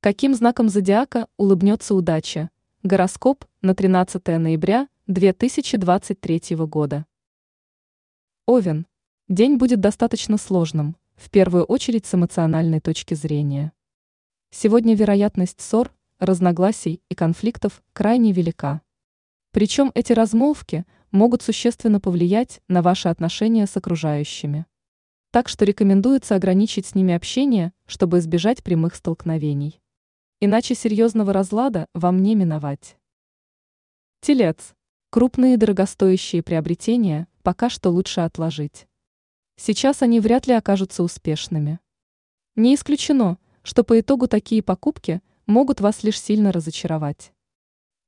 Каким знаком зодиака улыбнется удача? Гороскоп на 13 ноября 2023 года. Овен. День будет достаточно сложным, в первую очередь с эмоциональной точки зрения. Сегодня вероятность ссор, разногласий и конфликтов крайне велика. Причем эти размолвки могут существенно повлиять на ваши отношения с окружающими. Так что рекомендуется ограничить с ними общение, чтобы избежать прямых столкновений. Иначе серьезного разлада вам не миновать. Телец. Крупные дорогостоящие приобретения пока что лучше отложить. Сейчас они вряд ли окажутся успешными. Не исключено, что по итогу такие покупки могут вас лишь сильно разочаровать.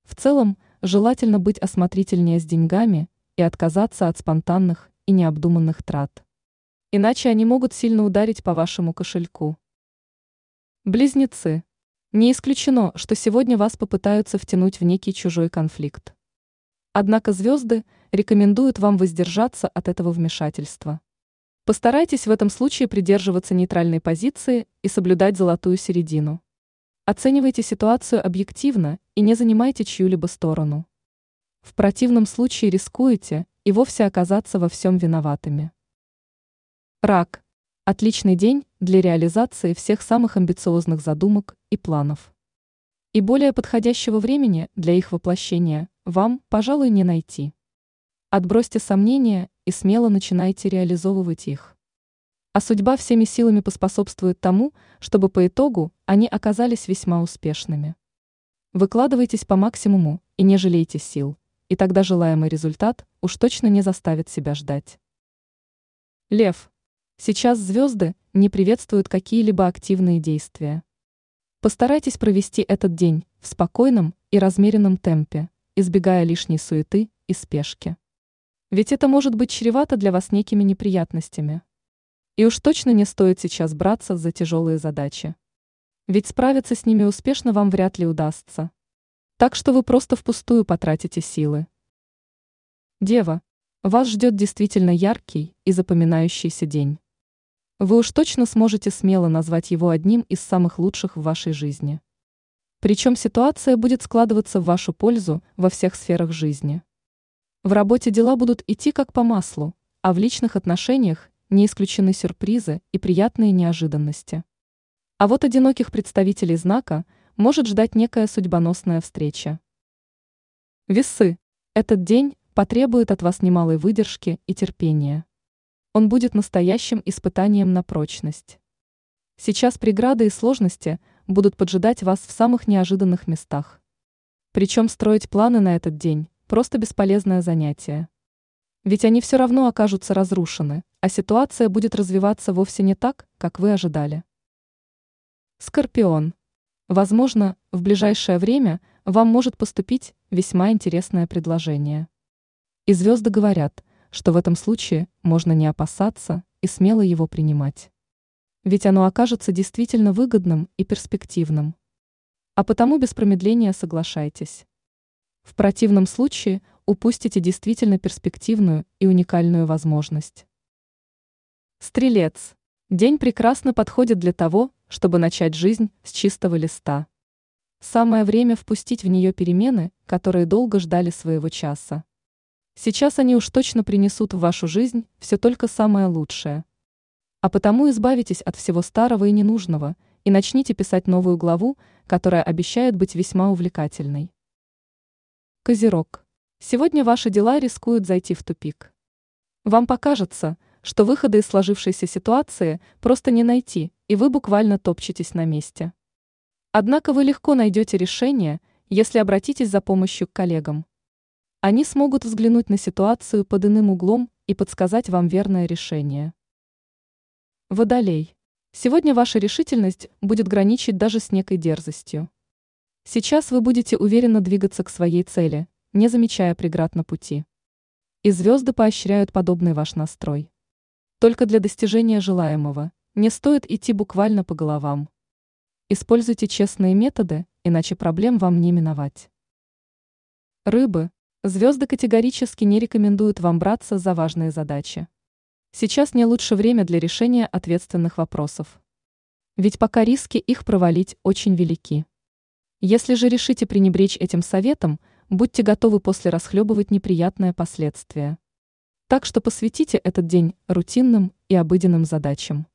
В целом, желательно быть осмотрительнее с деньгами и отказаться от спонтанных и необдуманных трат. Иначе они могут сильно ударить по вашему кошельку. Близнецы. Не исключено, что сегодня вас попытаются втянуть в некий чужой конфликт. Однако звезды рекомендуют вам воздержаться от этого вмешательства. Постарайтесь в этом случае придерживаться нейтральной позиции и соблюдать золотую середину. Оценивайте ситуацию объективно и не занимайте чью-либо сторону. В противном случае рискуете и вовсе оказаться во всем виноватыми. Рак. Отличный день для реализации всех самых амбициозных задумок и планов. И более подходящего времени для их воплощения вам, пожалуй, не найти. Отбросьте сомнения и смело начинайте реализовывать их. А судьба всеми силами поспособствует тому, чтобы по итогу они оказались весьма успешными. Выкладывайтесь по максимуму и не жалейте сил, и тогда желаемый результат уж точно не заставит себя ждать. Лев. Сейчас звезды не приветствуют какие-либо активные действия. Постарайтесь провести этот день в спокойном и размеренном темпе, избегая лишней суеты и спешки. Ведь это может быть чревато для вас некими неприятностями. И уж точно не стоит сейчас браться за тяжелые задачи. Ведь справиться с ними успешно вам вряд ли удастся. Так что вы просто впустую потратите силы. Дева, вас ждет действительно яркий и запоминающийся день. Вы уж точно сможете смело назвать его одним из самых лучших в вашей жизни. Причем ситуация будет складываться в вашу пользу во всех сферах жизни. В работе дела будут идти как по маслу, а в личных отношениях не исключены сюрпризы и приятные неожиданности. А вот одиноких представителей знака может ждать некая судьбоносная встреча. Весы. Этот день потребует от вас немалой выдержки и терпения. Он будет настоящим испытанием на прочность. Сейчас преграды и сложности будут поджидать вас в самых неожиданных местах. Причем строить планы на этот день – просто бесполезное занятие. Ведь они все равно окажутся разрушены, а ситуация будет развиваться вовсе не так, как вы ожидали. Скорпион. Возможно, в ближайшее время вам может поступить весьма интересное предложение. И звезды говорят – что в этом случае можно не опасаться и смело его принимать. Ведь оно окажется действительно выгодным и перспективным. А потому без промедления соглашайтесь. В противном случае упустите действительно перспективную и уникальную возможность. Стрелец. День прекрасно подходит для того, чтобы начать жизнь с чистого листа. Самое время впустить в нее перемены, которые долго ждали своего часа. Сейчас они уж точно принесут в вашу жизнь все только самое лучшее. А потому избавитесь от всего старого и ненужного и начните писать новую главу, которая обещает быть весьма увлекательной. Козерог. Сегодня ваши дела рискуют зайти в тупик. Вам покажется, что выхода из сложившейся ситуации просто не найти, и вы буквально топчетесь на месте. Однако вы легко найдете решение, если обратитесь за помощью к коллегам. Они смогут взглянуть на ситуацию под иным углом и подсказать вам верное решение. Водолей. Сегодня ваша решительность будет граничить даже с некой дерзостью. Сейчас вы будете уверенно двигаться к своей цели, не замечая преград на пути. И звезды поощряют подобный ваш настрой. Только для достижения желаемого не стоит идти буквально по головам. Используйте честные методы, иначе проблем вам не миновать. Рыбы, Звезды категорически не рекомендуют вам браться за важные задачи. Сейчас не лучше время для решения ответственных вопросов. ведь пока риски их провалить очень велики. Если же решите пренебречь этим советом, будьте готовы после расхлебывать неприятное последствие. Так что посвятите этот день рутинным и обыденным задачам.